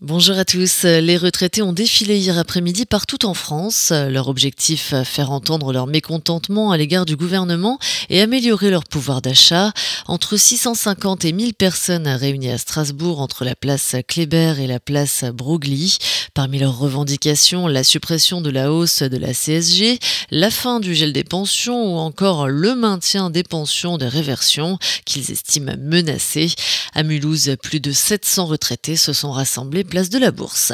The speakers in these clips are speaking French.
Bonjour à tous. Les retraités ont défilé hier après-midi partout en France. Leur objectif, faire entendre leur mécontentement à l'égard du gouvernement et améliorer leur pouvoir d'achat. Entre 650 et 1000 personnes réunies à Strasbourg entre la place Kléber et la place Broglie. Parmi leurs revendications, la suppression de la hausse de la CSG, la fin du gel des pensions ou encore le maintien des pensions de réversion qu'ils estiment menacées. À Mulhouse, plus de 700 retraités se sont rassemblés place de la Bourse.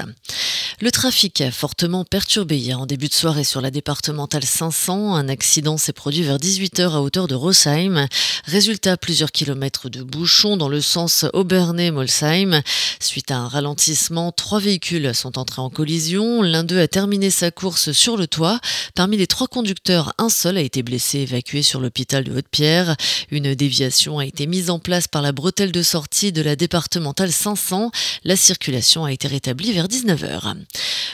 Le trafic fortement perturbé hier en début de soirée sur la départementale 500. Un accident s'est produit vers 18h à hauteur de Rosheim. Résultat, plusieurs kilomètres de bouchons dans le sens Aubernay-Molsheim. Suite à un ralentissement, trois véhicules sont entrés en collision. L'un d'eux a terminé sa course sur le toit. Parmi les trois conducteurs, un seul a été blessé évacué sur l'hôpital de Haute-Pierre. Une déviation a été mise en place par la bretelle de sortie de la départementale 500. La circulation a été rétablie vers 19h.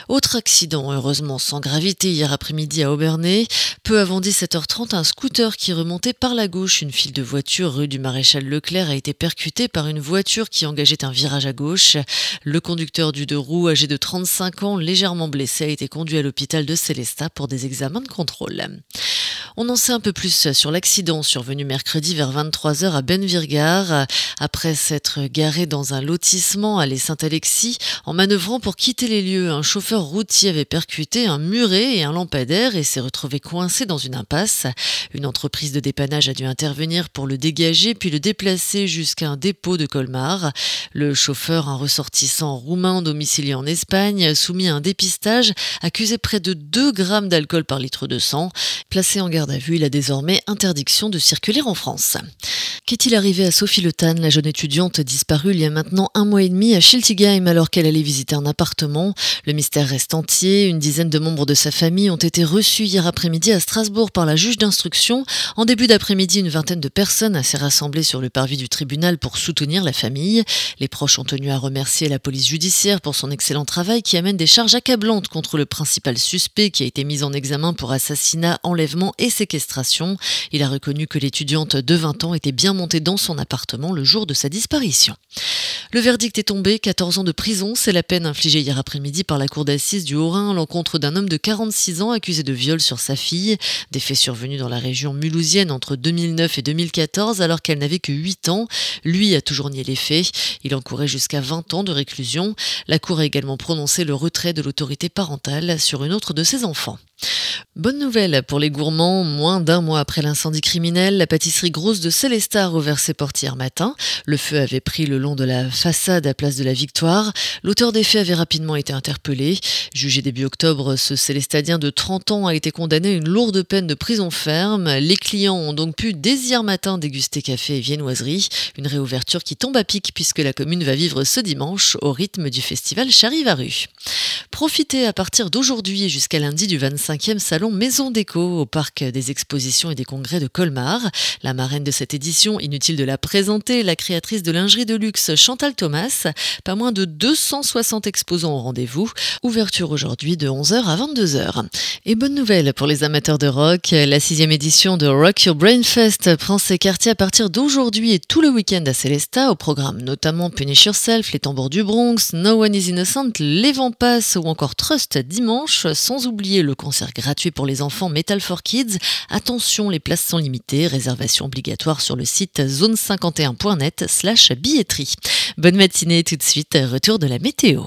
Autre accident, heureusement sans gravité, hier après-midi à Aubernay. Peu avant 17h30, un scooter qui remontait par la gauche une file de voitures rue du Maréchal Leclerc a été percuté par une voiture qui engageait un virage à gauche. Le conducteur du deux roues, âgé de 35 ans, légèrement blessé, a été conduit à l'hôpital de Célestat pour des examens de contrôle. On en sait un peu plus sur l'accident survenu mercredi vers 23h à Benvirgar. Après s'être garé dans un lotissement à Saint-Alexis, en manœuvrant pour quitter les lieux, un chauffeur routier avait percuté un muret et un lampadaire et s'est retrouvé coincé dans une impasse. Une entreprise de dépannage a dû intervenir pour le dégager puis le déplacer jusqu'à un dépôt de Colmar. Le chauffeur, un ressortissant roumain domicilié en Espagne, soumis à un dépistage, accusé près de 2 grammes d'alcool par litre de sang. Placé en garde vue, il a désormais interdiction de circuler en France. Qu'est-il arrivé à Sophie Le la jeune étudiante disparue il y a maintenant un mois et demi à Schiltigheim alors qu'elle allait visiter un appartement? Le mystère reste entier. Une dizaine de membres de sa famille ont été reçus hier après-midi à Strasbourg par la juge d'instruction. En début d'après-midi, une vingtaine de personnes s'est rassemblée sur le parvis du tribunal pour soutenir la famille. Les proches ont tenu à remercier la police judiciaire pour son excellent travail qui amène des charges accablantes contre le principal suspect qui a été mis en examen pour assassinat, enlèvement et séquestration. Il a reconnu que l'étudiante de 20 ans était bien monté dans son appartement le jour de sa disparition. Le verdict est tombé, 14 ans de prison, c'est la peine infligée hier après-midi par la cour d'assises du Haut-Rhin à l'encontre d'un homme de 46 ans accusé de viol sur sa fille, des faits survenus dans la région mulhousienne entre 2009 et 2014 alors qu'elle n'avait que 8 ans. Lui a toujours nié les faits, il encourait jusqu'à 20 ans de réclusion. La cour a également prononcé le retrait de l'autorité parentale sur une autre de ses enfants. Bonne nouvelle pour les gourmands, moins d'un mois après l'incendie criminel, la pâtisserie grosse de Célestat a rouvert ses portes hier matin. Le feu avait pris le long de la façade à place de la Victoire. L'auteur des faits avait rapidement été interpellé. Jugé début octobre, ce Célestadien de 30 ans a été condamné à une lourde peine de prison ferme. Les clients ont donc pu dès hier matin déguster café et viennoiserie. Une réouverture qui tombe à pic puisque la commune va vivre ce dimanche au rythme du festival Charivaru. Profitez à partir d'aujourd'hui jusqu'à lundi du 25e salon Maison Déco au parc des expositions et des congrès de Colmar. La marraine de cette édition, inutile de la présenter, la créatrice de lingerie de luxe Chantal Thomas. Pas moins de 260 exposants au rendez-vous. Ouverture aujourd'hui de 11h à 22h. Et bonne nouvelle pour les amateurs de rock, la sixième édition de Rock Your Brain Fest prend ses quartiers à partir d'aujourd'hui et tout le week-end à Célesta, au programme notamment Punish Yourself, les tambours du Bronx, No One Is Innocent, les Vampas ou encore Trust dimanche, sans oublier le gratuit pour les enfants Metal for Kids. Attention, les places sont limitées, réservation obligatoire sur le site zone51.net slash billetterie. Bonne matinée tout de suite, retour de la météo.